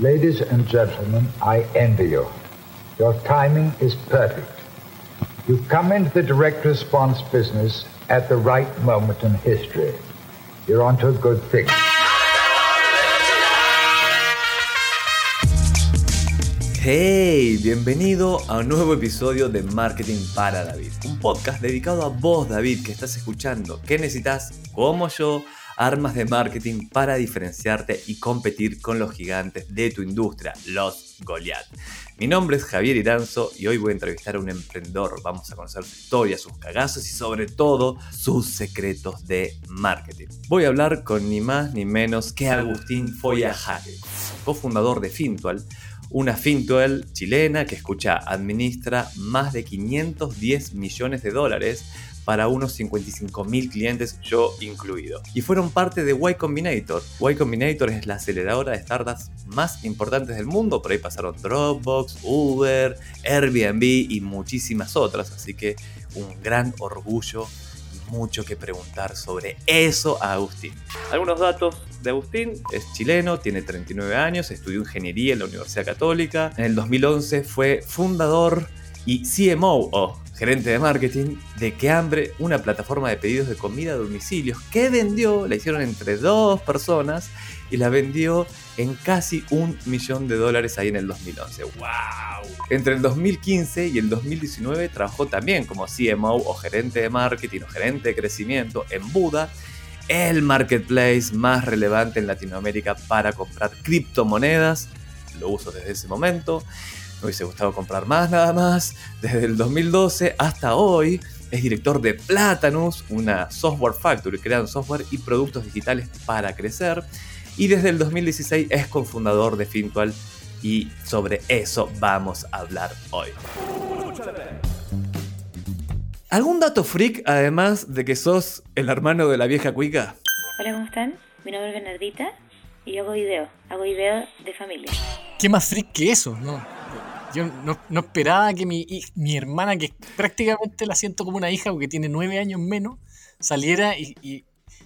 Ladies and gentlemen, I envy you. Your timing is perfect. You come into the direct response business at the right moment in history. You're onto a good thing. Hey, bienvenido a un nuevo episodio de Marketing para David, un podcast dedicado a vos, David, que estás escuchando. ¿Qué necesitas, como yo, armas de marketing para diferenciarte y competir con los gigantes de tu industria, los Goliath. Mi nombre es Javier Iranzo y hoy voy a entrevistar a un emprendedor. Vamos a conocer su historia, sus cagazos y sobre todo sus secretos de marketing. Voy a hablar con ni más ni menos que Agustín Foyajare, cofundador de Fintual, una Fintual chilena que escucha administra más de 510 millones de dólares para unos 55 mil clientes, yo incluido. Y fueron parte de Y Combinator. Y Combinator es la aceleradora de startups más importantes del mundo. Por ahí pasaron Dropbox, Uber, Airbnb y muchísimas otras. Así que un gran orgullo y mucho que preguntar sobre eso a Agustín. Algunos datos de Agustín, es chileno, tiene 39 años, estudió ingeniería en la Universidad Católica. En el 2011 fue fundador y CMO gerente de marketing, de Que Hambre, una plataforma de pedidos de comida a domicilios que vendió, la hicieron entre dos personas y la vendió en casi un millón de dólares ahí en el 2011. ¡Wow! Entre el 2015 y el 2019 trabajó también como CMO o gerente de marketing o gerente de crecimiento en Buda, el marketplace más relevante en Latinoamérica para comprar criptomonedas. Lo uso desde ese momento me hubiese gustado comprar más nada más. Desde el 2012 hasta hoy es director de Platanus, una software factory, crean software y productos digitales para crecer. Y desde el 2016 es cofundador de Fintual y sobre eso vamos a hablar hoy. ¿Algún dato freak además de que sos el hermano de la vieja cuica? Hola, ¿cómo están? Mi nombre es Bernardita y yo hago video, hago video de familia. ¿Qué más freak que eso? No, yo no, esperaba que mi, mi, hermana, que prácticamente la siento como una hija porque tiene nueve años menos, saliera y,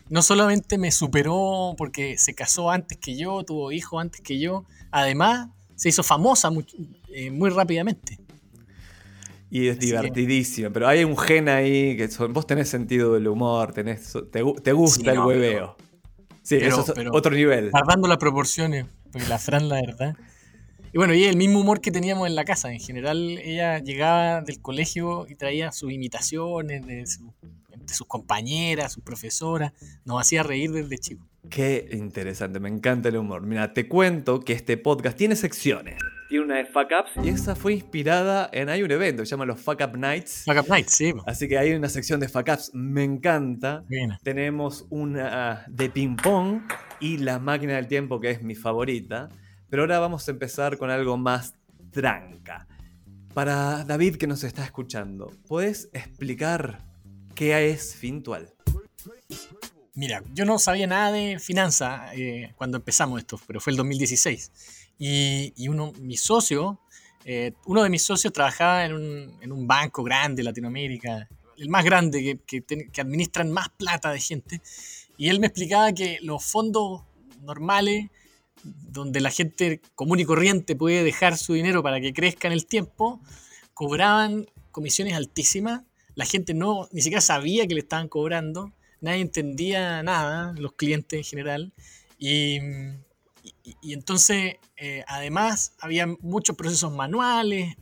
no solamente me superó porque se casó antes que yo, tuvo hijos antes que yo, además se hizo famosa muy, eh, muy rápidamente. Y es divertidísimo, pero hay un gen ahí que vos tenés sentido del humor, tenés, te, gusta el hueveo. sí, eso es otro nivel. Guardando las proporciones, porque la Fran, la verdad. Y bueno, y el mismo humor que teníamos en la casa. En general, ella llegaba del colegio y traía sus imitaciones de, sus compañeras, sus profesoras. Nos hacía reír desde chico. Qué interesante, me encanta el humor. Mira, te cuento que este podcast tiene secciones. Tiene una de Fuck Ups y esa fue inspirada en. Hay un evento que se llama los Fuck Up Nights. Fuck Up Nights, sí. Así que hay una sección de Fuck Ups, me encanta. Bien. Tenemos una de ping-pong y la máquina del tiempo, que es mi favorita. Pero ahora vamos a empezar con algo más tranca. Para David que nos está escuchando, ¿puedes explicar qué es Fintual? Mira, yo no sabía nada de finanzas eh, cuando empezamos esto, pero fue el 2016. Y, uno, mi socio, eh, uno de mis socios trabajaba en un, banco grande de Latinoamérica, el más grande que, que administran más plata de gente. Y él me explicaba que los fondos normales donde la gente común y corriente puede dejar su dinero para que crezca en el tiempo, cobraban comisiones altísimas, la gente no ni siquiera sabía que le estaban cobrando, nadie entendía nada, los clientes en general, y, entonces eh, además había muchos procesos manuales,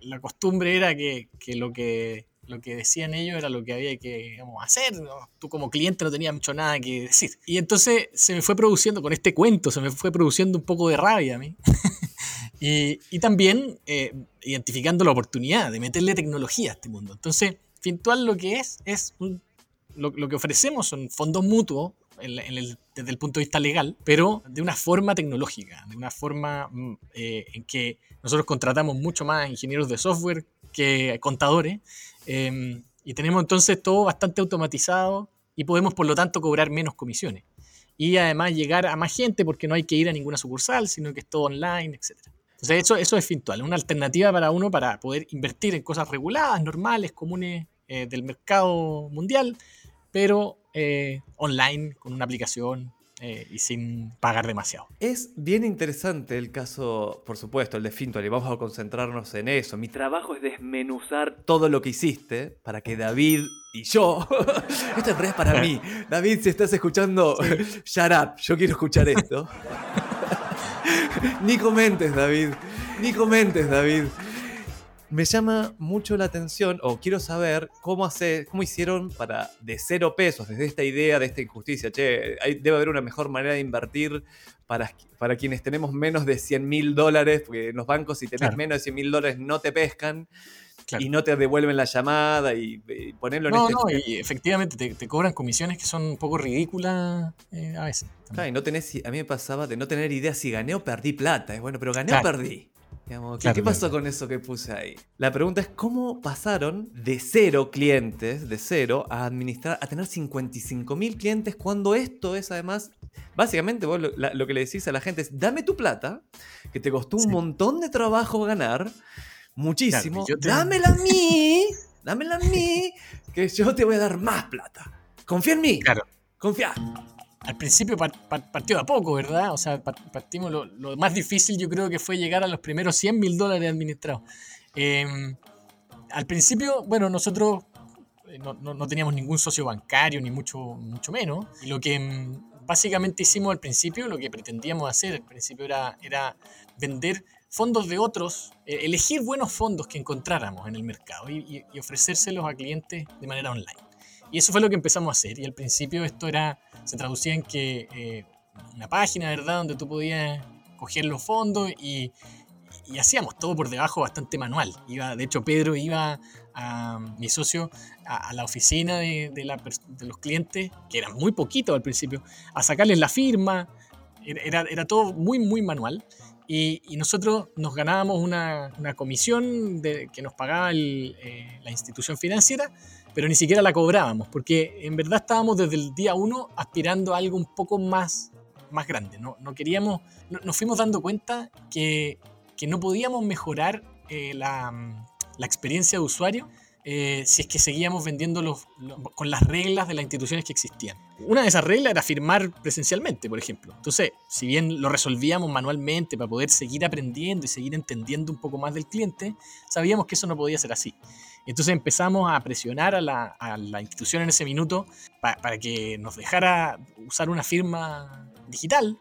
la costumbre era que lo que lo que decían ellos era lo que había que hacer. Tú como cliente no tenías mucho nada que decir. Y entonces se me fue produciendo, con este cuento, se me fue produciendo un poco de rabia a mí. y, y, también eh, identificando la oportunidad de meterle tecnología a este mundo. Entonces, Fintual lo que es, es lo, lo, que ofrecemos son fondos mutuos desde el punto de vista legal, pero de una forma tecnológica, de una forma mm, eh, en que nosotros contratamos mucho más ingenieros de software que contadores Em, y tenemos entonces todo bastante automatizado y podemos por lo tanto cobrar menos comisiones. Y además llegar a más gente porque no hay que ir a ninguna sucursal, sino que es todo online, etc. Entonces eso, eso es Fintual, una alternativa para uno para poder invertir en cosas reguladas, normales, comunes eh, del mercado mundial, pero eh, online, con una aplicación eh, y sin pagar demasiado. Es bien interesante el caso, por supuesto, el de Fintual, y vamos a concentrarnos en eso. Mi trabajo es desmenuzar todo lo que hiciste para que David y yo, esto es es para mí. David, si estás escuchando, shut up, yo quiero escuchar esto. ni comentes, David, ni comentes, David me llama mucho la atención, o quiero saber cómo, hace, cómo hicieron para de cero pesos, desde esta idea de esta injusticia. Che, debe haber una mejor manera de invertir para, para quienes tenemos menos de 100 mil dólares, porque en los bancos si tenés menos de 100 mil dólares no te pescan. Y no te devuelven la llamada y, ponerlo en no, este... No, y efectivamente te, cobran comisiones que son un poco ridículas eh, a veces. Claro, y no tenés, a mí me pasaba de no tener idea si gané o perdí plata. Bueno, pero gané o perdí. ¿Qué, pasó con eso que puse ahí? La pregunta es cómo pasaron de cero clientes, de cero, a administrar, a tener 55 mil clientes cuando esto es además, básicamente vos lo, que le decís a la gente es, dame tu plata, que te costó un montón de trabajo ganar, muchísimo, dámela a mí, dámela a mí, que yo te voy a dar más plata. Confía en mí. Claro. Confía al principio partió de a poco, ¿verdad? O sea, partimos lo, más difícil yo creo que fue llegar a los primeros 100 mil dólares administrados. Em, al principio, bueno, nosotros eh, no, teníamos ningún socio bancario, ni mucho, mucho menos. Y lo que em, básicamente hicimos al principio, lo que pretendíamos hacer al principio era, era vender fondos de otros, eh, elegir buenos fondos que encontráramos en el mercado y ofrecérselos a clientes de manera online. Y eso fue lo que empezamos a hacer. Y al principio esto era, se traducía en que eh, una página, ¿verdad?, donde tú podías coger los fondos y, y, hacíamos todo por debajo bastante manual. Iba, de hecho, Pedro iba a mi socio a, la oficina de, de, la, de, los clientes, que eran muy poquitos al principio, a sacarles la firma. Era, era todo muy, muy manual. Y, y, nosotros nos ganábamos una, una comisión de, que nos pagaba eh, la institución financiera pero ni siquiera la cobrábamos, porque en verdad estábamos desde el día uno aspirando a algo un poco más, más grande. No, no queríamos, nos fuimos dando cuenta que, que no podíamos mejorar eh, la, la, experiencia de usuario eh, si es que seguíamos vendiendo los, con las reglas de las instituciones que existían. Una de esas reglas era firmar presencialmente, por ejemplo. Entonces, si bien lo resolvíamos manualmente para poder seguir aprendiendo y seguir entendiendo un poco más del cliente, sabíamos que eso no podía ser así. Entonces empezamos a presionar a la, institución en ese minuto para que nos dejara usar una firma digital,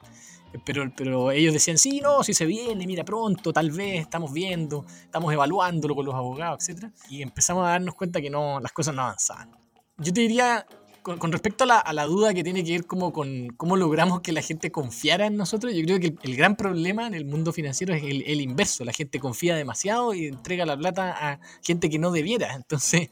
pero, pero ellos decían, sí, no, si se viene, mira pronto, tal vez, estamos viendo, estamos evaluándolo con los abogados, etc. Y empezamos a darnos cuenta que no, las cosas no avanzaban. Yo te diría con, respecto a la, duda que tiene que ver como con cómo logramos que la gente confiara en nosotros, yo creo que el, gran problema en el mundo financiero es el, inverso. La gente confía demasiado y entrega la plata a gente que no debiera. Entonces,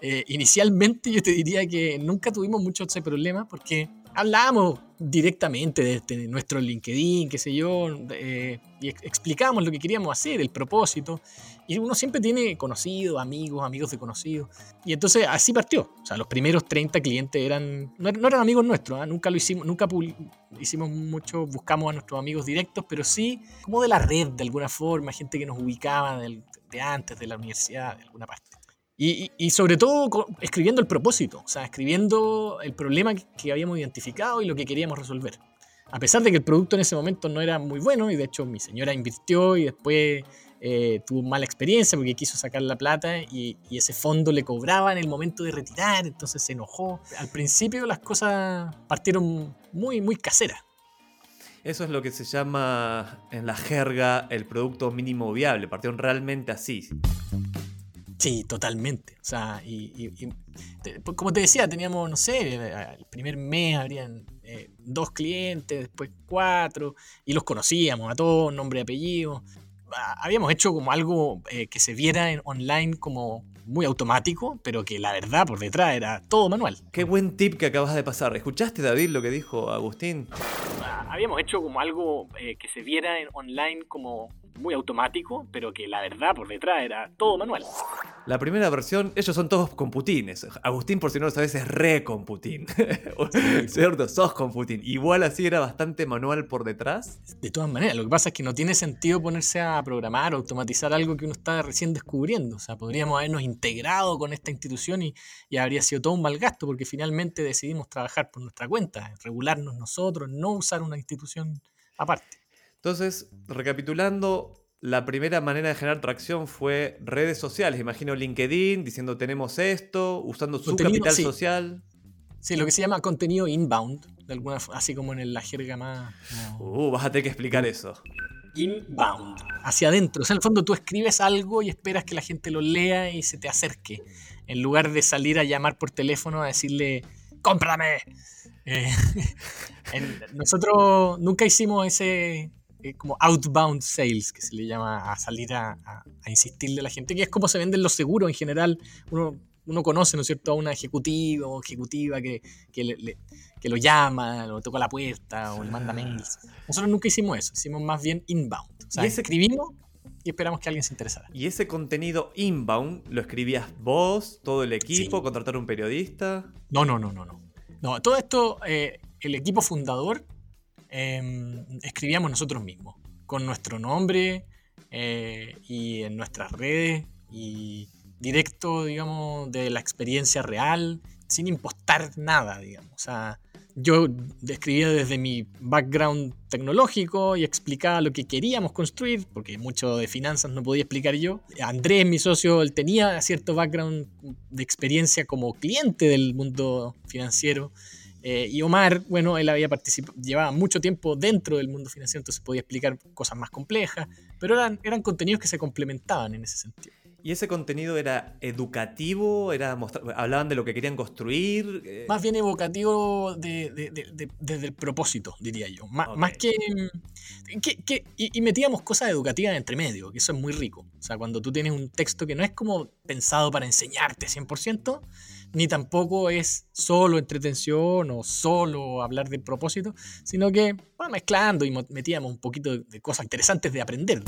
eh, inicialmente yo te diría que nunca tuvimos mucho ese problema porque hablábamos directamente de este, nuestro LinkedIn, qué sé yo, eh, y explicábamos lo que queríamos hacer, el propósito. Y uno siempre tiene conocidos, amigos, amigos de conocidos. Y entonces así partió. O sea, los primeros 30 clientes eran, no, eran amigos nuestros, ¿ah? nunca lo hicimos, nunca hicimos mucho, buscamos a nuestros amigos directos, pero sí como de la red de alguna forma, gente que nos ubicaba de antes de la universidad, de alguna parte. Y, sobre todo escribiendo el propósito, o sea, escribiendo el problema que habíamos identificado y lo que queríamos resolver. A pesar de que el producto en ese momento no era muy bueno, y de hecho mi señora invirtió y después eh, tuvo mala experiencia porque quiso sacar la plata y, ese fondo le cobraba en el momento de retirar, entonces se enojó. Al principio las cosas partieron muy, muy caseras. Eso es lo que se llama en la jerga el producto mínimo viable, partieron realmente así. Sí, totalmente. O sea, y, pues, como te decía, teníamos, no sé, el primer mes habrían eh, dos clientes, después cuatro, y los conocíamos a todos, nombre y apellido. Ah, habíamos hecho como algo eh, que se viera en online como muy automático, pero que la verdad por detrás era todo manual. Qué buen tip que acabas de pasar. ¿Escuchaste, David, lo que dijo Agustín? Ah, habíamos hecho como algo eh, que se viera en online como muy automático, pero que la verdad por detrás era todo manual. La primera versión, ellos son todos con Putines. Agustín, por si no lo sabes, es re con Putin. ¿Cierto? Sos con Putin. Igual así era bastante manual por detrás. De todas maneras, lo que pasa es que no tiene sentido ponerse a programar o automatizar algo que uno está recién descubriendo. O sea, podríamos habernos integrado con esta institución y, y habría sido todo un mal gasto porque finalmente decidimos trabajar por nuestra cuenta, regularnos nosotros, no usar una institución aparte. Entonces, recapitulando, la primera manera de generar tracción fue redes sociales. Imagino LinkedIn diciendo tenemos esto, usando su Contenido, capital sí. social. Sí, lo que se llama contenido inbound, de alguna f- así como en la jerga más. como- Uh, vas a tener que explicar eso. Inbound. Hacia adentro. O sea, en el fondo tú escribes algo y esperas que la gente lo lea y se te acerque. En lugar de salir a llamar por teléfono a decirle, ¡cómprame! Eh, nosotros nunca hicimos ese eh, como outbound sales, que se le llama a salir a, a- a insistirle a la gente, que es como se venden los seguros en general. Uno, uno conoce, ¿no es cierto?, a una ejecutivo o ejecutiva que, que, le- le- que lo llama, lo toca la puerta o le manda mails. Nosotros nunca hicimos eso, hicimos más bien inbound. O sea, ¿Y ese- escribimos y esperamos que alguien se interesara. Y ese contenido inbound lo escribías vos, todo el equipo, Sí. contratar un periodista. No, no, no, no, no. No, todo esto, eh, el equipo fundador eh, escribíamos nosotros mismos, con nuestro nombre eh, y en nuestras redes y directo, digamos, de la experiencia real, sin impostar nada, digamos. O sea, yo describía desde mi background tecnológico y explicaba lo que queríamos construir, porque mucho de finanzas no podía explicar yo. Andrés, mi socio, él tenía cierto background de experiencia como cliente del mundo financiero. Eh, y Omar, bueno, él había participado, llevaba mucho tiempo dentro del mundo financiero, entonces podía explicar cosas más complejas, pero eran, eran contenidos que se complementaban en ese sentido. ¿Y ese contenido era educativo? Era ¿Hablaban de lo que querían construir? Eh, Más bien evocativo de- de- de- de- desde el propósito, diría yo. Má- Ok. Más que... que- que- y, y metíamos cosas educativas entre medio, que eso es muy rico. O sea, cuando tú tienes un texto que no es como pensado para enseñarte 100%, ni tampoco es solo entretención o solo hablar del propósito, sino que va mezclando y mo- metíamos un poquito de- cosas interesantes de aprender.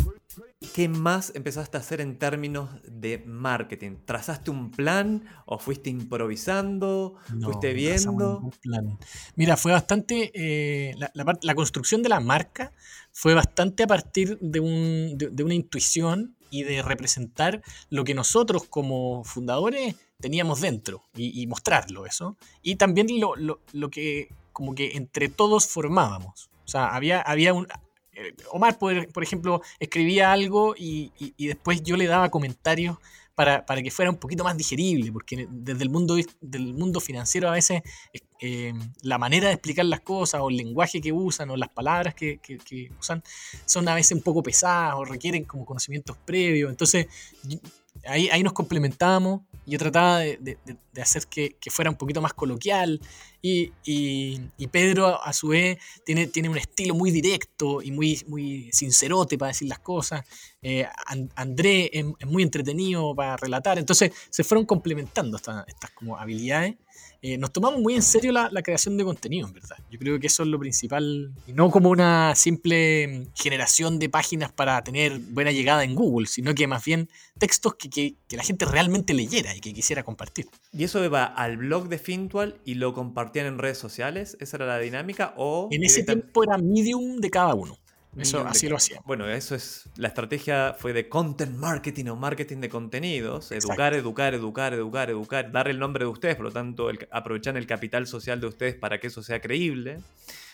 ¿Qué más empezaste a hacer en términos de marketing? ¿Trazaste un plan o fuiste improvisando? No, ¿Fuiste viendo? plan. Mira, fue bastante. eh, la, la part- la construcción de la marca fue bastante a partir de, un- de- de una intuición y de representar lo que nosotros como fundadores teníamos dentro y, mostrarlo eso. Y también lo, lo- lo que como que entre todos formábamos. O sea, había, había un... eh, Omar, por, por ejemplo, escribía algo y, y- y después yo le daba comentarios para, para que fuera un poquito más digerible, porque desde el mundo, del mundo financiero a veces eh, la manera de explicar las cosas o el lenguaje que usan o las palabras que, que- usan son a veces un poco pesadas o requieren como conocimientos previos. Entonces ahí, ahí nos complementábamos. Yo trataba de- de hacer que, que fuera un poquito más coloquial y, Pedro a su vez tiene, tiene un estilo muy directo y muy, muy sincerote para decir las cosas. Eh, An- André es, muy entretenido para relatar. Entonces se fueron complementando estas, estas como habilidades. Eh, nos tomamos muy en serio la, la creación de contenido, en verdad. Yo creo que eso es lo principal. No como una simple generación de páginas para tener buena llegada en Google, sino que más bien textos que, que- la gente realmente leyera y que quisiera compartir. ¿Y eso iba al blog de Fintual y lo compartían en redes sociales? ¿Esa era la dinámica? ¿O En ese tiempo era medium de cada uno. Eso, de así lo hacíamos. Bueno, eso es. La estrategia fue de content marketing o marketing de contenidos. Exacto. Educar, educar, educar, educar, educar. Dar el nombre de ustedes, por lo tanto, el- aprovechar el capital social de ustedes para que eso sea creíble.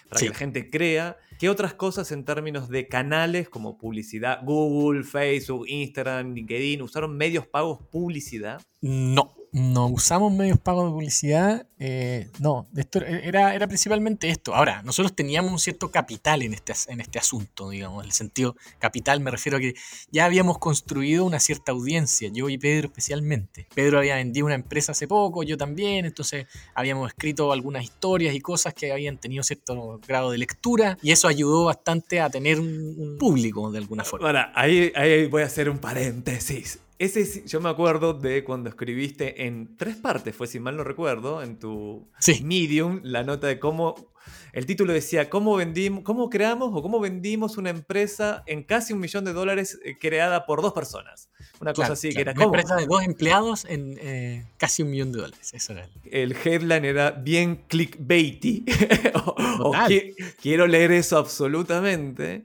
Para Sí. que la gente crea. ¿Qué otras cosas en términos de canales como publicidad? Google, Facebook, Instagram, LinkedIn. ¿Usaron medios pagos publicidad? No, no usamos medios pagos de publicidad. eh, no, esto era, era principalmente esto. Ahora, nosotros teníamos un cierto capital en este, en este asunto, digamos. En el sentido capital me refiero a que ya habíamos construido una cierta audiencia, yo y Pedro especialmente. Pedro había vendido una empresa hace poco, yo también, entonces habíamos escrito algunas historias y cosas que habían tenido cierto grado de lectura y eso ayudó bastante a tener un, un público de alguna forma. Ahora, ahí, ahí voy a hacer un paréntesis. Ese yo me acuerdo de cuando escribiste en tres partes, fue si mal no recuerdo, en tu Sí. Medium, la nota de cómo. El título decía cómo vendimos, cómo creamos o cómo vendimos una empresa en casi un millón de dólares eh, creada por dos personas. Una cosa Claro, así, claro. que era Una como. empresa de dos empleados en eh, casi un millón de dólares. Eso era. el- headline era bien clickbaity. o, o qui- quiero leer eso absolutamente.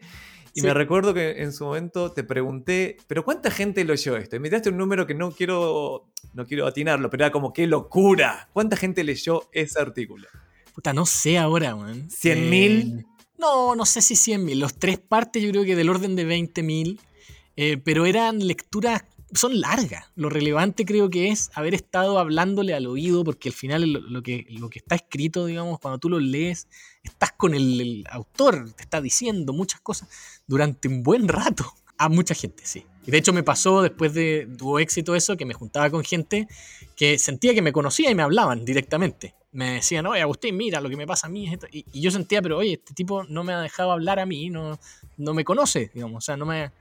Y Sí. me recuerdo que en su momento te pregunté, ¿pero cuánta gente leyó esto? Y me diste un número que no quiero, no quiero atinarlo, pero era como, ¡qué locura! ¿Cuánta gente leyó ese artículo? Puta, no sé ahora, man. ¿Cien mil? no, no sé si 100 mil. Los tres partes yo creo que del orden de 20 mil. eh, pero eran lecturas, son largas. Lo relevante creo que es haber estado hablándole al oído, porque al final lo, lo que, lo que está escrito, digamos, cuando tú lo lees, estás con el, autor, te está diciendo muchas cosas durante un buen rato. A mucha gente, sí. Y de hecho me pasó después de tuvo éxito eso, que me juntaba con gente que sentía que me conocía y me hablaban directamente. Me decían, oye, Agustín, mira, lo que me pasa a mí es y yo sentía, pero oye, este tipo no me ha dejado hablar a mí, no, no me conoce, digamos, o sea, no me...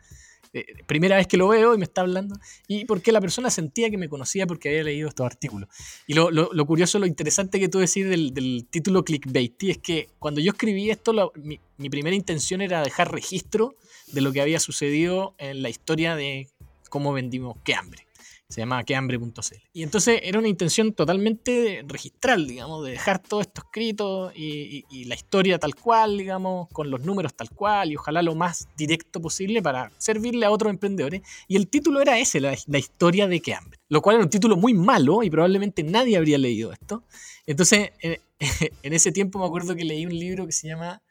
eh, primera vez que lo veo y me está hablando. Y porque la persona sentía que me conocía porque había leído estos artículos. Y lo, lo- curioso, lo interesante que tú decís del, del título clickbait es que cuando yo escribí esto, mi, mi primera intención era dejar registro de lo que había sucedido en la historia de cómo vendimos qué hambre. Se llama quehambre.cl. Y entonces era una intención totalmente registral, digamos, de dejar todo esto escrito y, y- la historia tal cual, digamos, con los números tal cual y ojalá lo más directo posible para servirle a otros emprendedores. Y el título era ese, la, historia de quehambre. Lo cual era un título muy malo y probablemente nadie habría leído esto. Entonces, en, en ese tiempo me acuerdo que leí un libro que se llama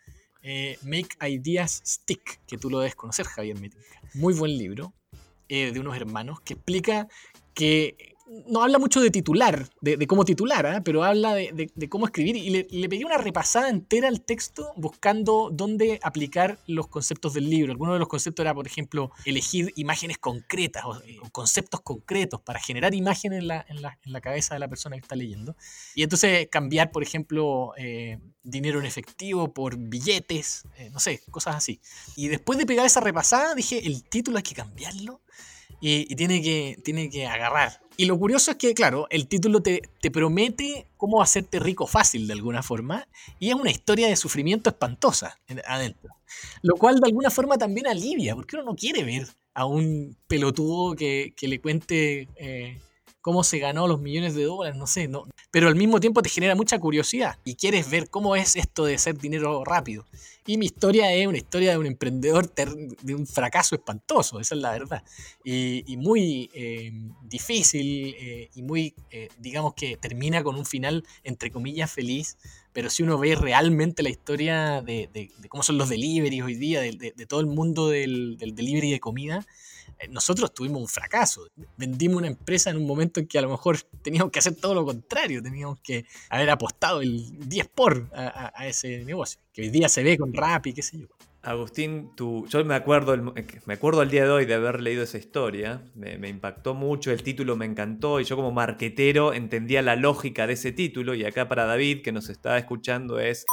eh, Make Ideas Stick, que tú lo debes conocer, Javier Metinca. Muy buen libro, eh, de unos hermanos, que explica que no habla mucho de titular, de, cómo titular, ¿ah? pero habla de, cómo escribir. Y le, le pegué una repasada entera al texto buscando dónde aplicar los conceptos del libro. Alguno de los conceptos era, por ejemplo, elegir imágenes concretas o, eh, conceptos concretos para generar imágenes en la cabeza de la persona que está leyendo. Y entonces cambiar, por ejemplo, eh, dinero en efectivo por billetes, eh, no sé, cosas así. Y después de pegar esa repasada, dije, el título hay que cambiarlo y, y tiene, que, tiene que agarrar. Y lo curioso es que, claro, el título te, te promete cómo hacerte rico fácil de alguna forma y es una historia de sufrimiento espantosa en- adentro. Lo cual de alguna forma también alivia, porque uno no quiere ver a un pelotudo que, que le cuente eh, cómo se ganó los millones de dólares, no sé, no. Pero al mismo tiempo te genera mucha curiosidad y quieres ver cómo es esto de hacer dinero rápido. Y mi historia es una historia de un emprendedor de un fracaso espantoso, esa es la verdad. Y, muy eh, difícil eh, y muy, eh, digamos que termina con un final, entre comillas, feliz. Pero si uno ve realmente la historia de, cómo son los deliveries hoy día, de, todo el mundo del, del delivery de comida, eh, nosotros tuvimos un fracaso. Vendimos una empresa en un momento en que a lo mejor teníamos que hacer todo lo contrario, teníamos que haber apostado el 10 por a, ese negocio, que hoy día se ve con Rappi, qué sé yo. Agustín, tú, yo me acuerdo, el- me acuerdo al día de hoy de haber leído esa historia, me, me impactó mucho, el título me encantó y yo como marquetero entendía la lógica de ese título y acá para David que nos está escuchando es...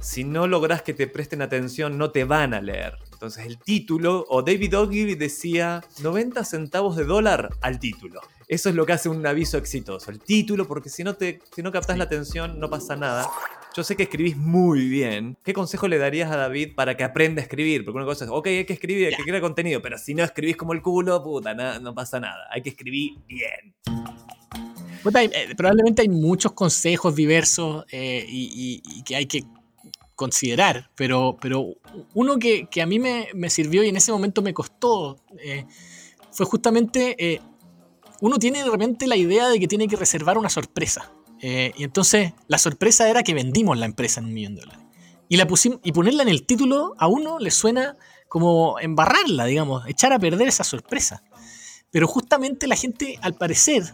Si no logras que te presten atención, no te van a leer. Entonces el título, o David Ogilvy decía 90 centavos de dólar al título. Eso es lo que hace un aviso exitoso, el título, porque si no, te, si no captas la atención no pasa nada. Yo sé que escribís muy bien. ¿Qué consejo le darías a David para que aprenda a escribir? Porque una cosa es, ok, hay que escribir, hay que crear contenido, pero si no escribís como el culo, puta, na- no pasa nada. Hay que escribir bien. Hay- eh, probablemente hay muchos consejos diversos eh, y, y- y que hay que considerar, pero, pero uno que, que a mí me, me sirvió y en ese momento me costó eh, fue justamente, eh, uno tiene de repente la idea de que tiene que reservar una sorpresa. eh, y entonces la sorpresa era que vendimos la empresa en un millón de dólares. Y, la y ponerla en el título a uno le suena como embarrarla, digamos, echar a perder esa sorpresa. Pero justamente la gente, al parecer,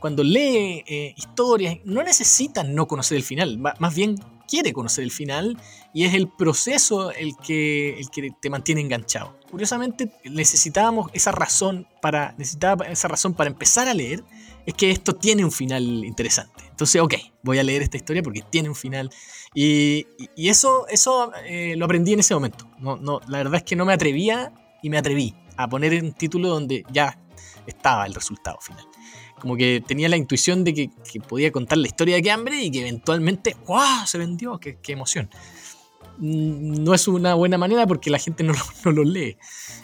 cuando lee historias, no necesita no conocer el final, más bien quiere conocer el final y es el proceso el que, el que te mantiene enganchado. Curiosamente, necesitábamos esa razón para, necesitaba esa razón para empezar a leer, es que esto tiene un final interesante. Entonces, ok, voy a leer esta historia porque tiene un final. Y, y- eso, eso eh, lo aprendí en ese momento. No, no, la verdad es que no me atrevía y me atreví. a poner un título donde ya estaba el resultado final. Como que tenía la intuición de que, que podía contar la historia de hambre y que eventualmente, ¡guau! Se vendió, qué, qué emoción. Mm, No es una buena manera porque la gente no, no lo lee.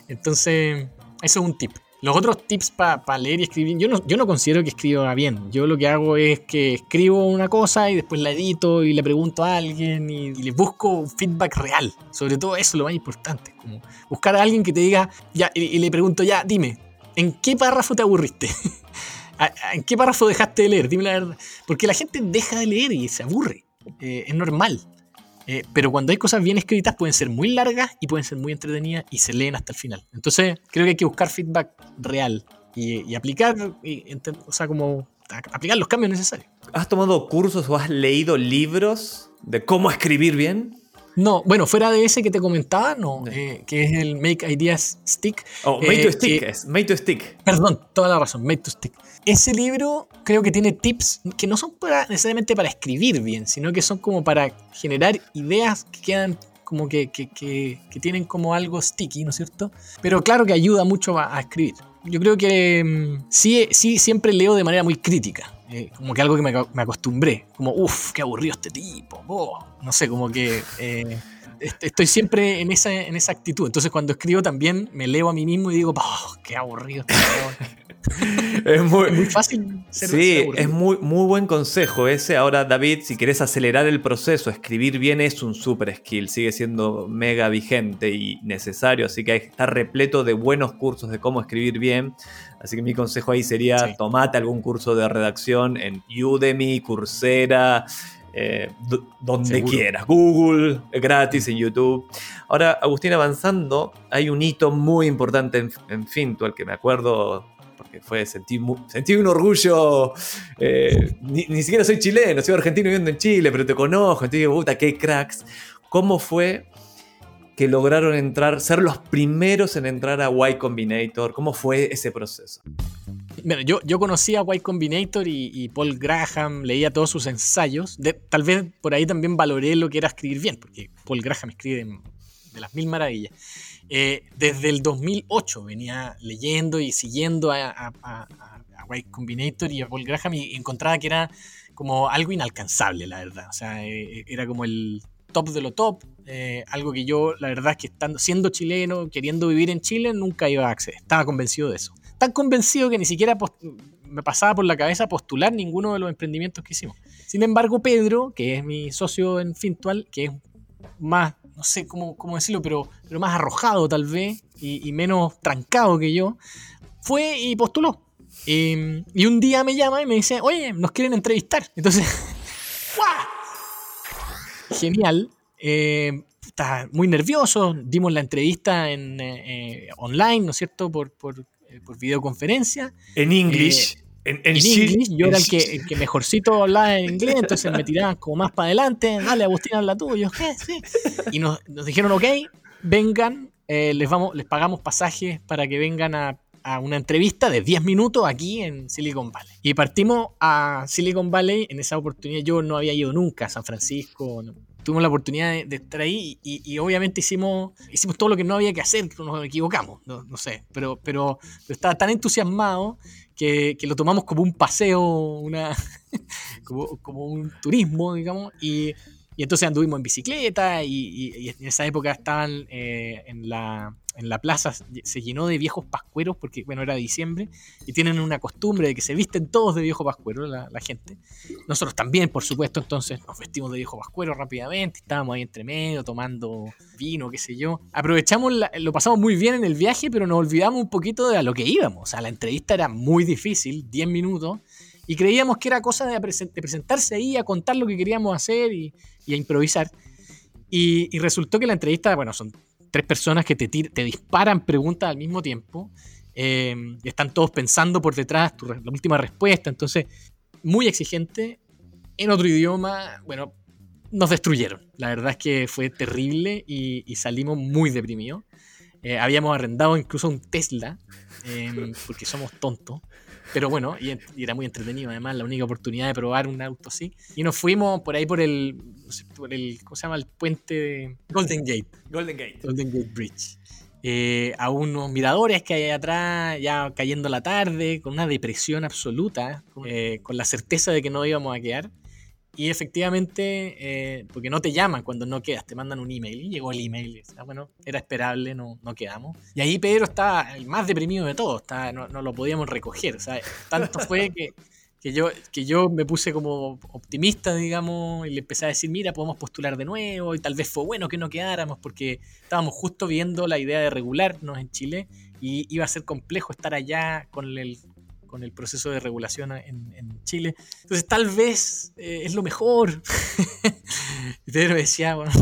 Entonces, eso es un tip. Los otros tips para leer y escribir, yo no, yo no considero que escriba bien. Yo lo que hago es que escribo una cosa y después la edito y le pregunto a alguien y, y le busco feedback real. Sobre todo eso es lo más importante. Como buscar a alguien que te diga, ya, y, y le pregunto, ya, dime, ¿en qué párrafo te aburriste? ¿A- a- ¿En qué párrafo dejaste de leer? Dime la verdad. Porque la gente deja de leer y se aburre. Eh, es normal. Eh, pero cuando hay cosas bien escritas pueden ser muy largas y pueden ser muy entretenidas y se leen hasta el final. Entonces creo que hay que buscar feedback real y, y aplicar, y o sea, como aplicar los cambios necesarios. ¿Has tomado cursos o has leído libros de cómo escribir bien? No, bueno, fuera de ese que te comentaba, no, eh, que es el Make Ideas Stick. Oh, eh, Made to Stick, que- es Made to Stick. Perdón, toda la razón, Made to Stick. Ese libro creo que tiene tips que no son para- necesariamente para escribir bien, sino que son como para generar ideas que quedan como que, que- que- que tienen como algo sticky, ¿no es cierto? Pero claro que ayuda mucho a, a escribir. Yo creo que mm, sí, sí siempre leo de manera muy crítica. Eh, como que algo que me, me acostumbré. Como, uff, qué aburrido este tipo. oh", no sé, como que eh, est- estoy siempre en esa, en esa actitud. Entonces cuando escribo también me leo a mí mismo y digo, "Oh, qué aburrido este tipo". Es muy, Es muy fácil ser Sí, es muy, muy buen consejo ese. Ahora, David, si querés acelerar el proceso, escribir bien es un super skill, sigue siendo mega vigente y necesario, así que hay que estar repleto de buenos cursos de cómo escribir bien. Así que mi consejo ahí sería Sí. tomate algún curso de redacción en Udemy, Coursera, eh, donde Seguro. quieras, Google, gratis en YouTube. Ahora, Agustín, avanzando, hay un hito muy importante en, en Fintual que me acuerdo porque fue, sentí, un orgullo. eh, ni, siquiera soy chileno, soy argentino viviendo en Chile, pero te conozco, entonces digo, puta, qué cracks. ¿Cómo fue que lograron entrar, ser los primeros en entrar a Y Combinator? ¿Cómo fue ese proceso? Mira, yo, yo conocí a White Combinator y, y Paul Graham, leía todos sus ensayos. Tal vez por ahí también valoré lo que era escribir bien, porque Paul Graham escribe de, de las mil maravillas. Eh, desde el 2008 venía leyendo y siguiendo a, White Combinator y a Paul Graham y encontraba que era como algo inalcanzable, la verdad. O sea, eh, era como el top de lo top, eh, algo que yo, la verdad es que estando, siendo chileno, queriendo vivir en Chile, nunca iba a acceder. Estaba convencido de eso. Tan convencido que ni siquiera me pasaba por la cabeza postular ninguno de los emprendimientos que hicimos. Sin embargo, Pedro, que es mi socio en Fintual, que es más, no sé cómo, cómo decirlo, pero, pero más arrojado tal vez y, y menos trancado que yo, fue y postuló. Eh, y un día me llama y me dice, oye, nos quieren entrevistar. Entonces, ¡guau! Genial. Eh, está muy nervioso. Dimos la entrevista en, eh, eh, online, ¿no es cierto? Por, por, eh, por videoconferencia. En English. En, en En Chile- inglés, yo en era el que, el que mejorcito hablaba en inglés, entonces me tiraban como más para adelante. Dale, Agustín, habla tú. Y yo, ¿qué? Sí. Y nos, nos dijeron, ok, vengan, eh, les, vamos, les pagamos pasajes para que vengan a, a una entrevista de 10 minutos aquí en Silicon Valley. Y partimos a Silicon Valley. En esa oportunidad yo no había ido nunca a San Francisco. no. Tuvimos la oportunidad de, de estar ahí y, y obviamente hicimos, hicimos todo lo que no había que hacer, nos equivocamos, no, no sé, pero, pero, pero estaba tan entusiasmado que, que lo tomamos como un paseo, una, como, como un turismo, digamos, y, y entonces anduvimos en bicicleta y, en esa época estaban eh, en, la, en la plaza, se llenó de viejos pascueros porque, bueno, era diciembre y tienen una costumbre de que se visten todos de viejo pascuero la, la gente. Nosotros también, por supuesto, entonces nos vestimos de viejo pascuero rápidamente, estábamos ahí entre medio tomando vino, qué sé yo. Aprovechamos, la- lo pasamos muy bien en el viaje, pero nos olvidamos un poquito de a lo que íbamos. O sea, la entrevista era muy difícil, 10 minutos, y creíamos que era cosa de, presen- de presentarse ahí, a contar lo que queríamos hacer y, a improvisar. Y, resultó que la entrevista, bueno, son tres personas que te, te disparan preguntas al mismo tiempo. y están todos pensando por detrás tu la última respuesta. Entonces, muy exigente. En otro idioma, bueno, nos destruyeron. La verdad es que fue terrible y salimos muy deprimidos. Eh, habíamos arrendado incluso un Tesla, eh, porque somos tontos. Pero bueno, y, y era muy entretenido además, la única oportunidad de probar un auto así. Y nos fuimos por ahí por el, no sé, por el ¿cómo se llama? El puente de Golden Gate. Golden Gate. Golden Gate Bridge. eh, a unos miradores que hay atrás, ya cayendo la tarde, con una depresión absoluta, eh, con la certeza de que no íbamos a quedar. Y efectivamente, eh, porque no te llaman cuando no quedas, te mandan un email. Y llegó el email. Y, bueno, era esperable, no, no quedamos. Y ahí Pedro estaba el más deprimido de todos, no, no, lo podíamos recoger. Sea, tanto fue que, que, yo, que yo me puse como optimista, digamos, y le empecé a decir, mira, podemos postular de nuevo. Y tal vez fue bueno que no quedáramos, porque estábamos justo viendo la idea de regularnos en Chile. Y iba a ser complejo estar allá con el, con el proceso de regulación en, Chile. Entonces tal vez eh, es lo mejor. y decía, bueno,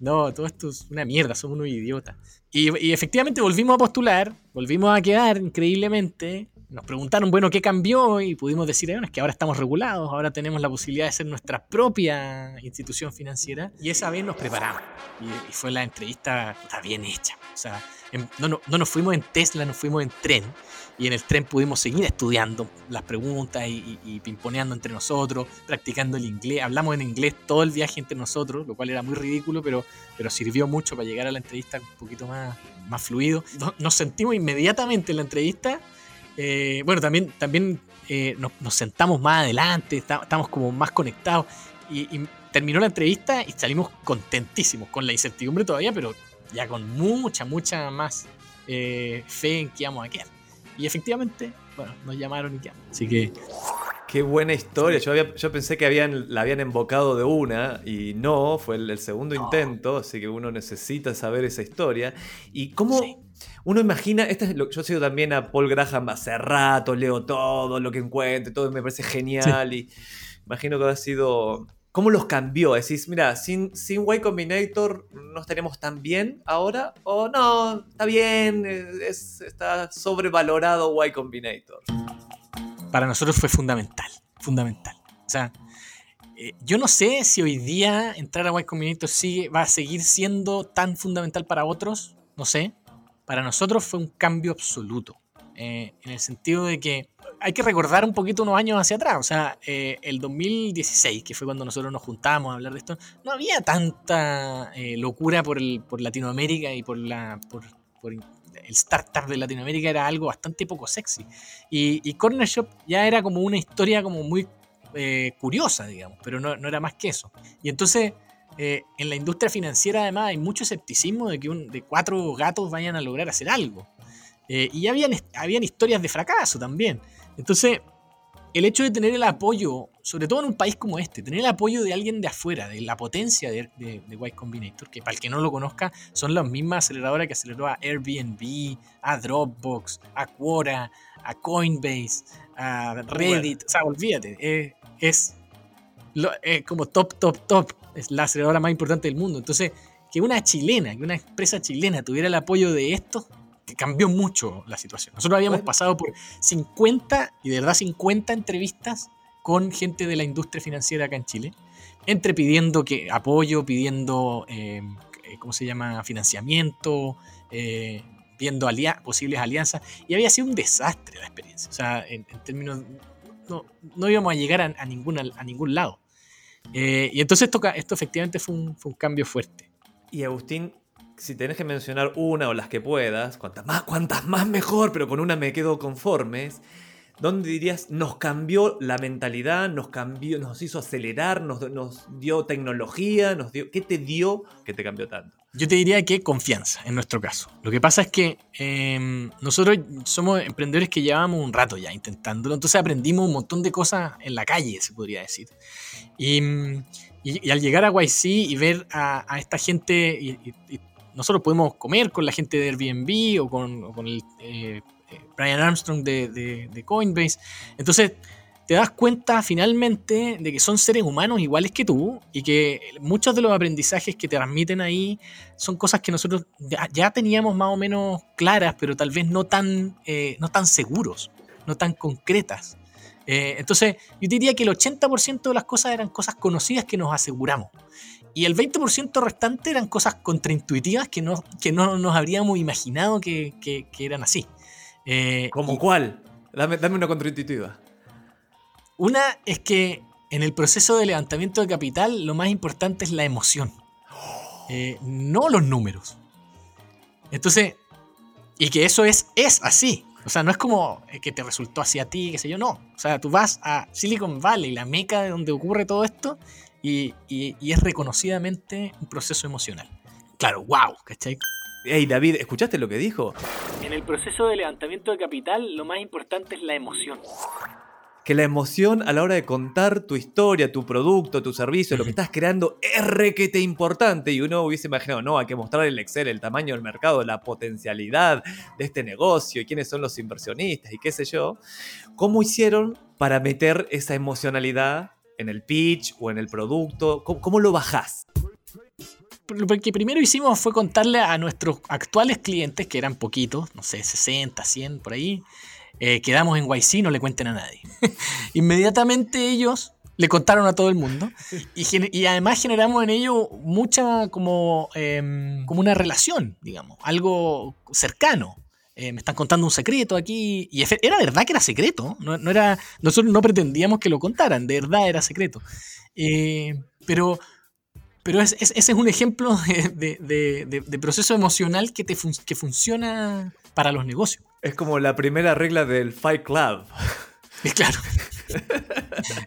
no, todo esto es una mierda, somos unos idiotas. Y, efectivamente volvimos a postular, volvimos a quedar increíblemente. Nos preguntaron, bueno, ¿qué cambió? Y pudimos decir, bueno, que ahora estamos regulados, ahora tenemos la posibilidad de ser nuestra propia institución financiera. Y esa vez nos preparamos. Y, fue la entrevista está bien hecha. O sea, no, no, no nos fuimos en Tesla, nos fuimos en tren y en el tren pudimos seguir estudiando las preguntas y, pimponeando entre nosotros, practicando el inglés. Hablamos en inglés todo el viaje entre nosotros, lo cual era muy ridículo, pero, pero sirvió mucho para llegar a la entrevista un poquito más, más fluido. Nos sentimos inmediatamente en la entrevista. Eh, bueno, también, también eh, nos, sentamos más adelante, estamos como más conectados y, terminó la entrevista y salimos contentísimos, con la incertidumbre todavía, pero ya con mucha, mucha más eh, fe en que íbamos a quedar. Y efectivamente, bueno, nos llamaron y qué. Así que. Qué buena historia. Yo, había, yo pensé que habían, la habían embocado de una y no, fue el, segundo intento, así que uno necesita saber esa historia. Y cómo uno imagina, este es lo, yo sigo también a Paul Graham hace rato, leo todo lo que encuentre, todo me parece genial y imagino que ha sido ¿Cómo los cambió? Decís, mira, sin, sin Y Combinator no estaríamos tan bien ahora, o no, está bien, está sobrevalorado Y Combinator. Para nosotros fue fundamental, fundamental. O sea, eh, yo no sé si hoy día entrar a Y Combinator sigue, va a seguir siendo tan fundamental para otros, no sé. Para nosotros fue un cambio absoluto, eh, en el sentido de que hay que recordar un poquito unos años hacia atrás. O sea, eh, el 2016, que fue cuando nosotros nos juntamos a hablar de esto, no había tanta eh, locura por, el, por Latinoamérica y por la. Por, el startup de Latinoamérica era algo bastante poco sexy. Y, Corner Shop ya era como una historia como muy eh, curiosa, digamos, pero no, era más que eso. Y entonces, en la industria financiera además hay mucho escepticismo de que de cuatro gatos vayan a lograr hacer algo. y ya habían, habían historias de fracaso también. Entonces, el hecho de tener el apoyo, sobre todo en un país como este, tener el apoyo de alguien de afuera, de la potencia de, de, White Combinator, que para el que no lo conozca, son las mismas aceleradoras que aceleró a Airbnb, a Dropbox, a Quora, a Coinbase, a Reddit. O sea, olvídate, es, como top, top, top. Es la aceleradora más importante del mundo. Entonces, que una chilena, que una empresa chilena tuviera el apoyo de estos, que cambió mucho la situación. Nosotros habíamos pasado por 50, y de verdad 50 entrevistas con gente de la industria financiera acá en Chile, entre pidiendo que, apoyo, pidiendo, em, eh, ¿cómo se llama?, financiamiento, eh, viendo posibles alianzas, y había sido un desastre la experiencia. O sea, en, términos, no, no, íbamos a llegar a, a, ningún, lado. Eh, y entonces esto, esto efectivamente fue un, fue un cambio fuerte. Y Agustín, si tenés que mencionar una o las que puedas, cuantas más, cuantas más mejor, pero con una me quedo conformes, ¿dónde dirías nos cambió la mentalidad, nos cambió, nos hizo acelerar, nos, dio tecnología, nos dio, ¿qué te dio que te cambió tanto? Yo te diría que confianza, en nuestro caso. Lo que pasa es que em, nosotros somos emprendedores que llevamos un rato ya intentándolo, entonces aprendimos un montón de cosas en la calle, se podría decir. Y, al llegar a YC y ver a, esta gente nosotros podemos comer con la gente de Airbnb o con, el eh, Brian Armstrong de, Coinbase. Entonces, te das cuenta finalmente de que son seres humanos iguales que tú y que muchos de los aprendizajes que te transmiten ahí son cosas que nosotros ya, teníamos más o menos claras, pero tal vez no tan, eh, no tan seguros, no tan concretas. entonces, yo diría que el 80% de las cosas eran cosas conocidas que nos aseguramos. Y el 20% restante eran cosas contraintuitivas que no, que no nos habríamos imaginado que, eran así. Eh, ¿Como cuál? Dame, dame una contraintuitiva. Una es que en el proceso de levantamiento de capital lo más importante es la emoción, eh, no los números. Entonces, Y que eso es, es así. O sea, no es como que te resultó así a ti, qué sé yo, no. O sea, tú vas a Silicon Valley, la meca de donde ocurre todo esto, y, es reconocidamente un proceso emocional. Claro, wow, ¿cachai? Hey David, ¿escuchaste lo que dijo? En el proceso de levantamiento de capital, lo más importante es la emoción que la emoción a la hora de contar tu historia, tu producto, tu servicio, lo que estás creando es requete importante. Y uno hubiese imaginado, no, hay que mostrar el Excel, el tamaño del mercado, la potencialidad de este negocio y quiénes son los inversionistas y qué sé yo. ¿Cómo hicieron para meter esa emocionalidad en el pitch o en el producto? ¿Cómo, lo bajás? Lo que primero hicimos fue contarle a nuestros actuales clientes, que eran poquitos, no sé, 60, 100 por ahí, eh, quedamos en YC, no le cuenten a nadie. Inmediatamente ellos le contaron a todo el mundo y, además generamos en ello mucha como, em, como una relación, digamos, algo cercano. Eh, me están contando un secreto aquí y era verdad que era secreto, no, era, nosotros no pretendíamos que lo contaran, de verdad era secreto. Eh, pero pero ese es un ejemplo de, proceso emocional que, te que funciona para los negocios. Es como la primera regla del Fight Club. Claro.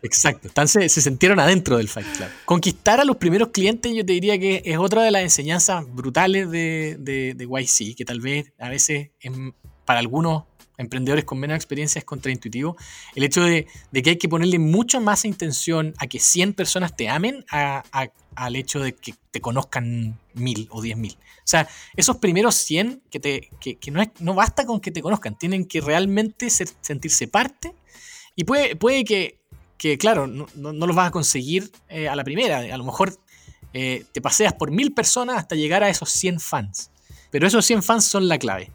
Exacto. Entonces se sintieron adentro del Fight Club. Conquistar a los primeros clientes, yo te diría que es otra de las enseñanzas brutales de, de, YC, que tal vez a veces para algunos emprendedores con menos experiencia es contraintuitivo. El hecho de, que hay que ponerle mucha más intención a que 100 personas te amen al hecho de que te conozcan mil o diez mil. O sea, esos primeros 100 que, te, no, es, no basta con que te conozcan, tienen que realmente sentirse parte y puede, puede que, que claro, no, los vas a conseguir eh, a la primera. A lo mejor eh, te paseas por mil personas hasta llegar a esos 100 fans. Pero esos 100 fans son la clave.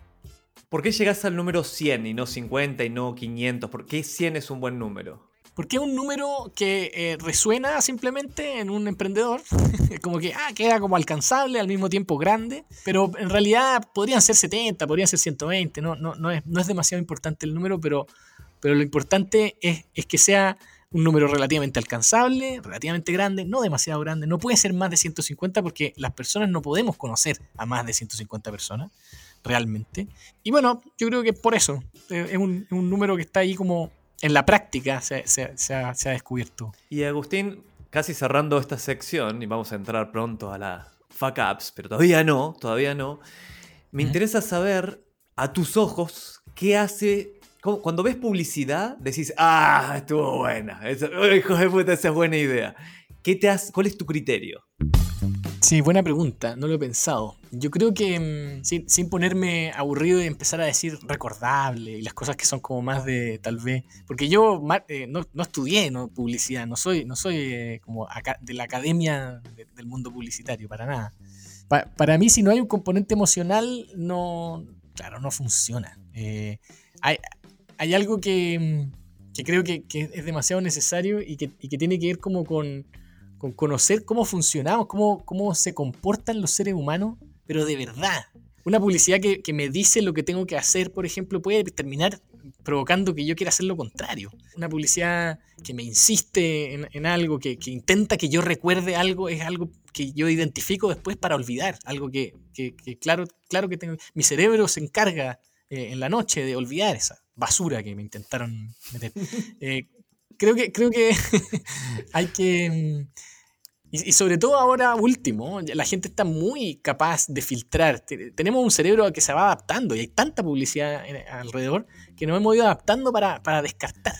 ¿Por qué llegas al número 100 y no 50 y no 500? ¿Por qué 100 es un buen número? Porque es un número que eh, resuena simplemente en un emprendedor, como que ah, queda como alcanzable, al mismo tiempo grande, pero en realidad podrían ser 70, podrían ser 120, no, no, no, es, no es demasiado importante el número, pero, pero lo importante es, es que sea un número relativamente alcanzable, relativamente grande, no demasiado grande, no puede ser más de 150 porque las personas no podemos conocer a más de 150 personas realmente. Y bueno, yo creo que por eso eh, es un, un número que está ahí como en la práctica se, ha, descubierto. Y Agustín, casi cerrando esta sección, y vamos a entrar pronto a la fuck ups, pero todavía no, todavía no. Me interesa saber a tus ojos qué hace. Cuando ves publicidad, decís, ah, estuvo buena. hijo de puta, esa es buena idea. ¿Qué te hace, ¿Cuál es tu criterio? Sí, buena pregunta, no lo he pensado. Yo creo que mm, sin, ponerme aburrido y empezar a decir recordable y las cosas que son como más de tal vez, porque yo eh, no, estudié no, publicidad, no soy, no soy eh, como de la academia del mundo publicitario, para nada. para mí si no hay un componente emocional, no, claro, no funciona. Eh, hay, hay, algo que, mm, que creo que, que, es demasiado necesario y que, y que tiene que ver como con con conocer cómo funcionamos, cómo, cómo se comportan los seres humanos, pero de verdad. Una publicidad que, me dice lo que tengo que hacer, por ejemplo, puede terminar provocando que yo quiera hacer lo contrario. Una publicidad que me insiste en, algo, que, intenta que yo recuerde algo, es algo que yo identifico después para olvidar. Algo que, claro, claro que tengo. Mi cerebro se encarga eh, en la noche de olvidar esa basura que me intentaron meter. Eh, creo que, creo que hay que y, sobre todo ahora último, la gente está muy capaz de filtrar. Tenemos un cerebro que se va adaptando y hay tanta publicidad alrededor que nos hemos ido adaptando para, descartar.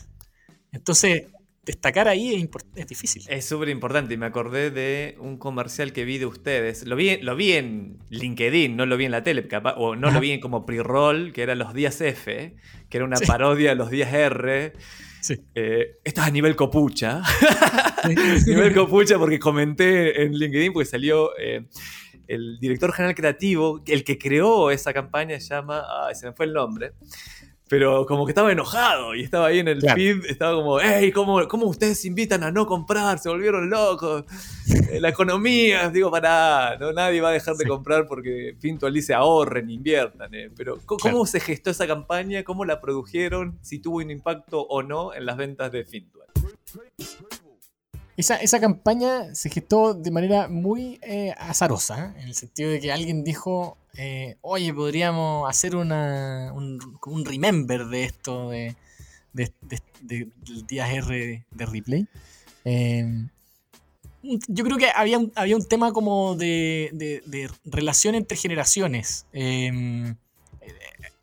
Entonces, destacar ahí es, es difícil. Es súper importante y me acordé de un comercial que vi de ustedes. Lo vi, lo vi en LinkedIn, no lo vi en la tele, o no lo vi como pre-roll, que era los días F, que era una parodia de los días R. Eh, esto es a nivel copucha. nivel copucha porque comenté en LinkedIn porque salió eh, el director general creativo, el que creó esa campaña se llama, ay, se me fue el nombre, pero como que estaba enojado y estaba ahí en el feed, estaba como, hey, ¿cómo, ¿cómo, ustedes invitan a no comprar? Se volvieron locos. Eh, la economía, digo, para, no, nadie va a dejar de comprar porque Fintual dice ahorren, inviertan. Eh. Pero ¿cómo se gestó esa campaña? ¿Cómo la produjeron? Si tuvo un impacto o no en las ventas de Fintual. Esa, esa, campaña se gestó de manera muy eh, azarosa, en el sentido de que alguien dijo, eh, oye, podríamos hacer una, un, remember de esto de, de, del día R de replay. Eh, yo creo que había un, había un tema como de, de, relación entre generaciones. Em,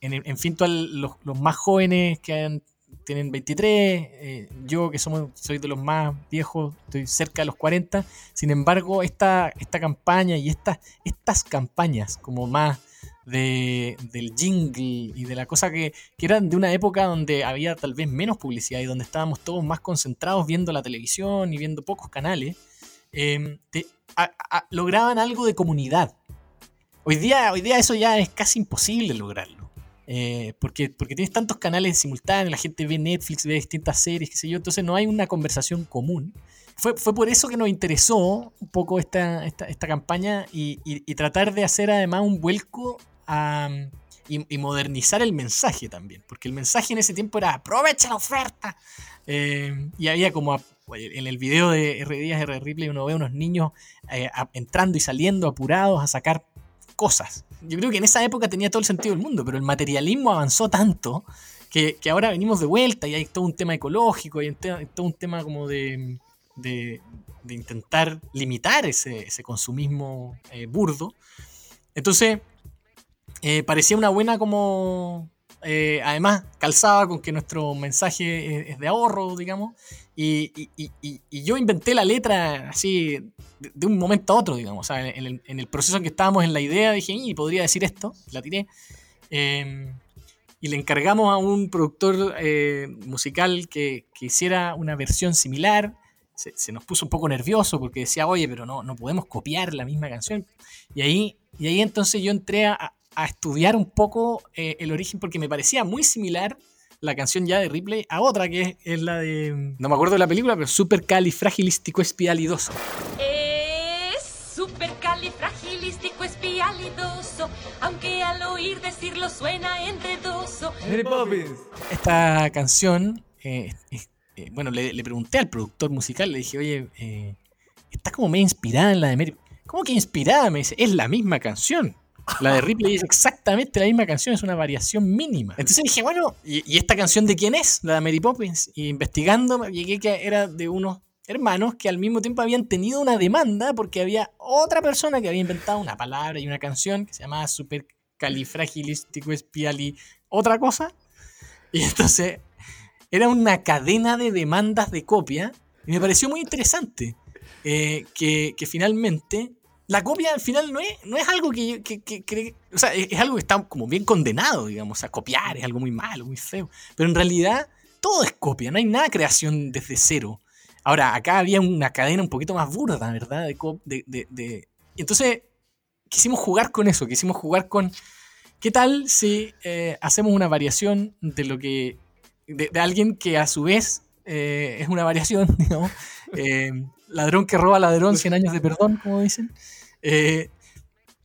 en, en, fin, los, los, más jóvenes que tienen 23, eh, yo que somos, soy de los más viejos, estoy cerca de los 40. Sin embargo, esta, esta campaña y estas campañas como más de, del jingle y de la cosa que, que, eran de una época donde había tal vez menos publicidad y donde estábamos todos más concentrados viendo la televisión y viendo pocos canales, em, lograban algo de comunidad. Hoy día, hoy día eso ya es casi imposible lograrlo. Eh, porque, porque tienes tantos canales simultáneos, la gente ve Netflix, ve distintas series, qué sé yo, entonces no hay una conversación común. Fue, fue por eso que nos interesó un poco esta, esta, esta campaña y, y, tratar de hacer además un vuelco y, modernizar el mensaje también, porque el mensaje en ese tiempo era aprovecha la oferta. Eh, y había como en el video de R Díaz, R Ripley, uno ve unos niños eh, entrando y saliendo apurados a sacar cosas. Yo creo que en esa época tenía todo el sentido del mundo, pero el materialismo avanzó tanto que, ahora venimos de vuelta y hay todo un tema ecológico, y todo un tema como de, de, intentar limitar ese, ese consumismo eh, burdo. Entonces, eh, parecía una buena como... Eh, además, calzaba con que nuestro mensaje es, de ahorro, digamos. Y, yo inventé la letra así de, un momento a otro, digamos. en, el, proceso en que estábamos en la idea, dije, y podría decir esto, la tiré. Em, y le encargamos a un productor eh, musical que, hiciera una versión similar. Se, nos puso un poco nervioso porque decía, oye, pero no, no podemos copiar la misma canción. Y ahí, y ahí entonces yo entré a, a estudiar un poco eh, el origen porque me parecía muy similar la canción ya de Ripley a otra que es, la de. No me acuerdo de la película, pero Super Califragilístico Espialidoso. Es Super Califragilístico Espialidoso, aunque al oír decirlo suena enredoso. Mary Poppins. Esta canción, eh, eh, bueno, le, pregunté al productor musical, le dije, oye, está como me inspirada en la de Mary. ¿Cómo que inspirada? Me dice, es la misma canción. La de Ripley es exactamente la misma canción, es una variación mínima. Entonces dije, bueno, ¿y, esta canción de quién es? La de Mary Poppins. Y investigando llegué que era de unos hermanos que al mismo tiempo habían tenido una demanda porque había otra persona que había inventado una palabra y una canción que se llamaba supercalifragilístico espiali otra cosa. Y entonces era una cadena de demandas de copia y me pareció muy interesante eh, que, que finalmente la copia al final no es, no es algo que, que, o sea, es, algo que está como bien condenado, digamos, a copiar, es algo muy malo, muy feo. Pero en realidad todo es copia, no hay nada creación desde cero. Ahora, acá había una cadena un poquito más burda, ¿verdad? De, de, de, Entonces, quisimos jugar con eso, quisimos jugar con, ¿qué tal si eh, hacemos una variación de lo que, de, alguien que a su vez eh, es una variación, digamos, eh, ladrón que roba ladrón, 100 años de perdón, como dicen.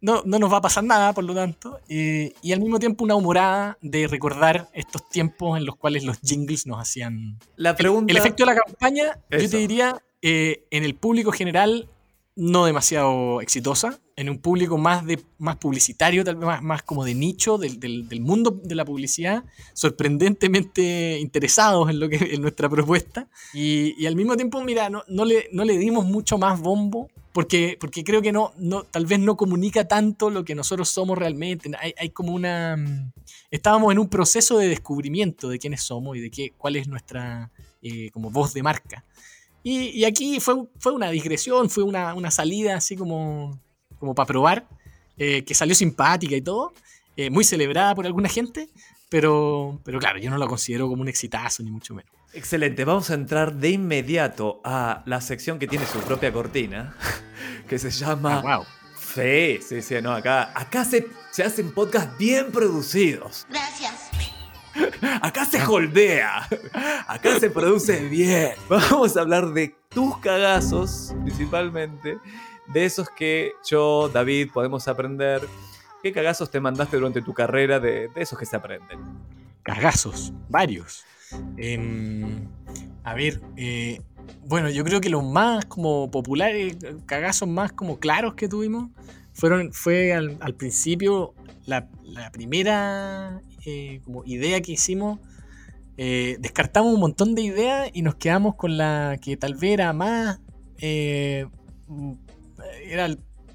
No, no, nos va a pasar nada, por lo tanto. y al mismo tiempo una humorada de recordar estos tiempos en los cuales los jingles nos hacían... La pregunta... el, efecto de la campaña, yo te diría, eh, en el público general, no demasiado exitosa. En un público más, de, más publicitario, más, más como de nicho, del, del, mundo de la publicidad, sorprendentemente interesados en, lo que, en nuestra propuesta. Y, y al mismo tiempo, mira, no, no, le, no le dimos mucho más bombo porque, porque creo que no, no, tal vez no comunica tanto lo que nosotros somos realmente. Hay, hay, como una. Mm, estábamos en un proceso de descubrimiento de quiénes somos y de qué, cuál es nuestra eh, como voz de marca. Y, y, aquí fue, fue una digresión, fue una, una salida así como, como para probar, eh, que salió simpática y todo, eh, muy celebrada por alguna gente, pero, pero claro, yo no la considero como un exitazo, ni mucho menos. Excelente, vamos a entrar de inmediato a la sección que tiene su propia cortina, que se llama... Ah, wow. Sí, sí, sí, no, acá, acá se, se hacen podcasts bien producidos. Gracias. Acá se holdea, acá se produce bien. Vamos a hablar de tus cagazos, principalmente, de esos que yo, David, podemos aprender. ¿Qué cagazos te mandaste durante tu carrera de, de esos que se aprenden? Cagazos, varios. Em, a ver, eh, bueno, yo creo que los más como populares, cagazos más como claros que tuvimos, fueron, fue al, al principio la, la primera eh, como idea que hicimos. eh, descartamos un montón de ideas y nos quedamos con la que tal vez era más. eh, mm, era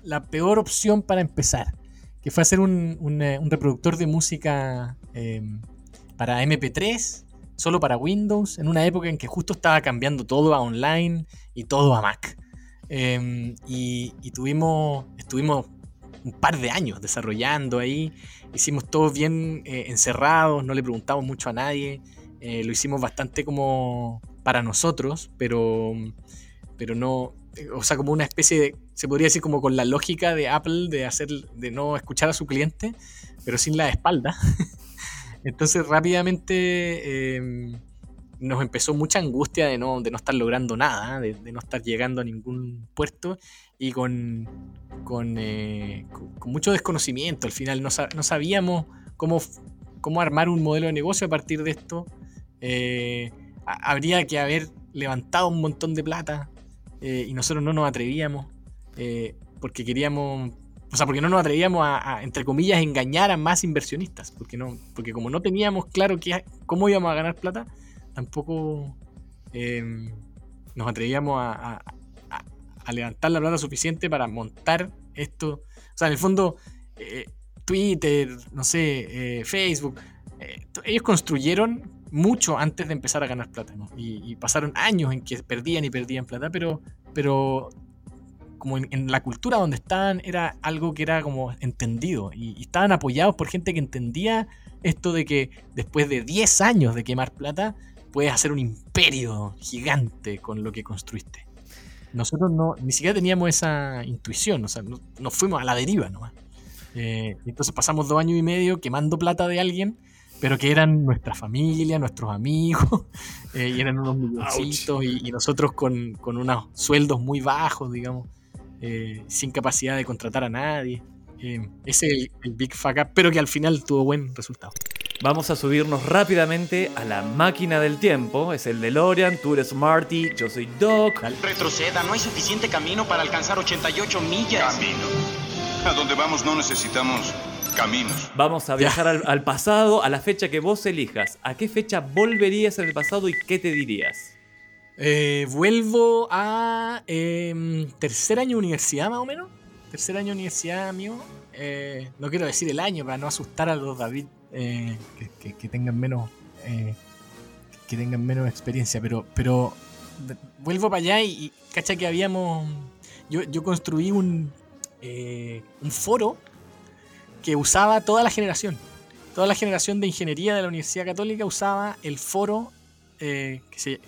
la peor opción para empezar. Que fue hacer un, un, reproductor de música eh, para MP3, solo para Windows, en una época en que justo estaba cambiando todo a online y todo a Mac. Eh, y, y tuvimos, estuvimos un par de años desarrollando ahí. Hicimos todo bien eh, encerrados, no le preguntamos mucho a nadie. eh, lo hicimos bastante como para nosotros, pero, pero no, eh, o sea, como una especie de, se podría decir como con la lógica de Apple de hacer, de no escuchar a su cliente, pero sin la espalda. Entonces rápidamente eh, nos empezó mucha angustia de no, de no estar logrando nada, de, de no estar llegando a ningún puerto y con, con, eh, con- con mucho desconocimiento. Al final no, sa- no sabíamos cómo, cómo armar un modelo de negocio a partir de esto. Eh, ha- habría que haber levantado un montón de plata eh, y nosotros no nos atrevíamos porque queríamos, o sea, porque no nos atrevíamos a, entre comillas, engañar a más inversionistas, porque, no, porque como no teníamos claro qué, cómo íbamos a ganar plata, tampoco nos atrevíamos a- a- levantar la plata suficiente para montar esto. O sea, en el fondo, eh, Twitter, no sé, eh, Facebook, eh, ellos construyeron mucho antes de empezar a ganar plata, ¿no? Y, pasaron años en que perdían y perdían plata, pero, pero como en, la cultura donde estaban era algo que era como entendido y, y estaban apoyados por gente que entendía esto de que después de 10 años de quemar plata puedes hacer un imperio gigante con lo que construiste. Nosotros no, ni siquiera teníamos esa intuición, o sea, no- nos fuimos a la deriva nomás. Eh, entonces pasamos dos años y medio quemando plata de alguien, pero que eran nuestra familia, nuestros amigos, eh, y eran unos milloncitos, y, y nosotros con, con unos sueldos muy bajos, digamos, eh, sin capacidad de contratar a nadie. Eh, ese es el, el Big Fuck Up, pero que al final tuvo buen resultado. Vamos a subirnos rápidamente a la máquina del tiempo. Es el DeLorean, tú eres Marty, yo soy Doc. Retroceda, no hay suficiente camino para alcanzar 88 millas. Camino. A donde vamos no necesitamos caminos. Vamos a viajar al, al pasado, a la fecha que vos elijas. ¿A qué fecha volverías en el pasado y qué te dirías? Eh, vuelvo a em, tercer año de universidad, más o menos. Tercer año de universidad mío. Eh, no quiero decir el año para no asustar a los David eh, que, tengan menos eh, que tengan menos experiencia, pero, pero vuelvo para allá y, cacha que habíamos. Yo, yo construí un, un foro que usaba toda la generación. Toda la generación de ingeniería de la Universidad Católica usaba el foro que se,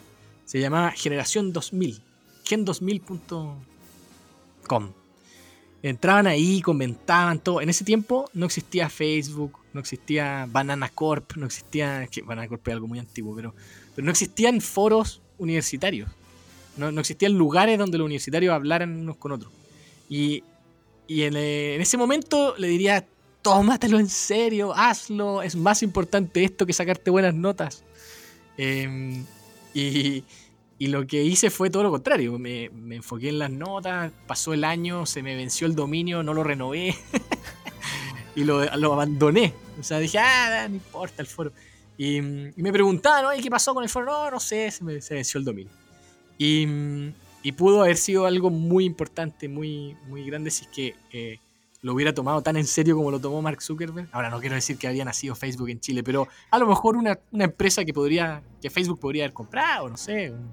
se llamaba Generación 2000, gen2000.com. Entraban ahí, comentaban todo. En ese tiempo no existía Facebook, no existía Banana Corp, no existía. Que Banana Corp es algo muy antiguo, pero, pero no existían foros universitarios. No, no existían lugares donde los universitarios hablaran unos con otros. Y, y en, eh, ese momento le diría: tómatelo en serio, hazlo. Es más importante esto que sacarte buenas notas. Em, y, y lo que hice fue todo lo contrario. Me, me enfoqué en las notas, pasó el año, se me venció el dominio, no lo renové y lo, lo abandoné. O sea, dije, ah, no importa el foro. Y, y me preguntaban, oye, ¿qué pasó con el foro? No, no sé, se me venció el dominio. Y, y pudo haber sido algo muy importante, muy, muy grande si es que eh, lo hubiera tomado tan en serio como lo tomó Mark Zuckerberg. Ahora no quiero decir que había nacido Facebook en Chile, pero a lo mejor una, una empresa que podría, que Facebook podría haber comprado, no sé, un,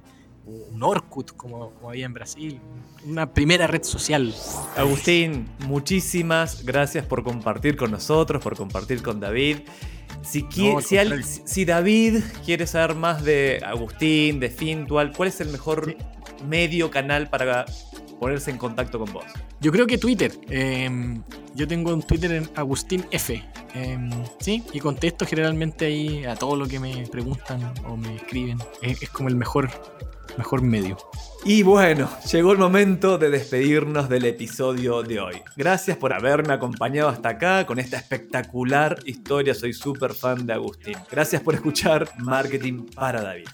un Orkut como, como había en Brasil, una primera red social. Agustín, muchísimas gracias por compartir con nosotros, por compartir con David. Si, qui- No, al si, al- contrario. si David quiere saber más de Agustín, de Fintual, ¿cuál es el mejor medio canal para ponerse en contacto con vos? Yo creo que Twitter. em, yo tengo un Twitter en Agustín F. em, sí, y contesto generalmente ahí a todo lo que me preguntan o me escriben. Es, es como el mejor, mejor medio. Y bueno, llegó el momento de despedirnos del episodio de hoy. Gracias por haberme acompañado hasta acá con esta espectacular historia. Soy súper fan de Agustín. Gracias por escuchar Marketing para David.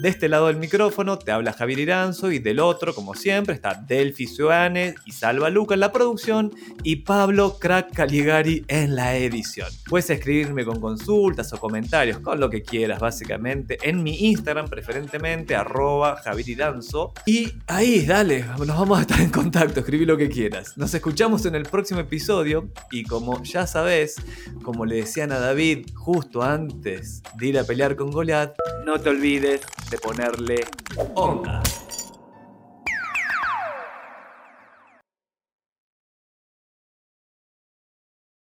De este lado del micrófono te habla Javier Iranzo y del otro, como siempre, está Delphi Suárez y Salva Luca en la producción y Pablo Crack Caligari en la edición. Puedes escribirme con consultas o comentarios, con lo que quieras, básicamente, en mi Instagram, preferentemente, arroba Javier Iranzo. Y ahí, dale, nos vamos a estar en contacto, escribí lo que quieras. Nos escuchamos en el próximo episodio y como ya sabes, como le decían a David justo antes de ir a pelear con Goliath, no te olvides de ponerle onda.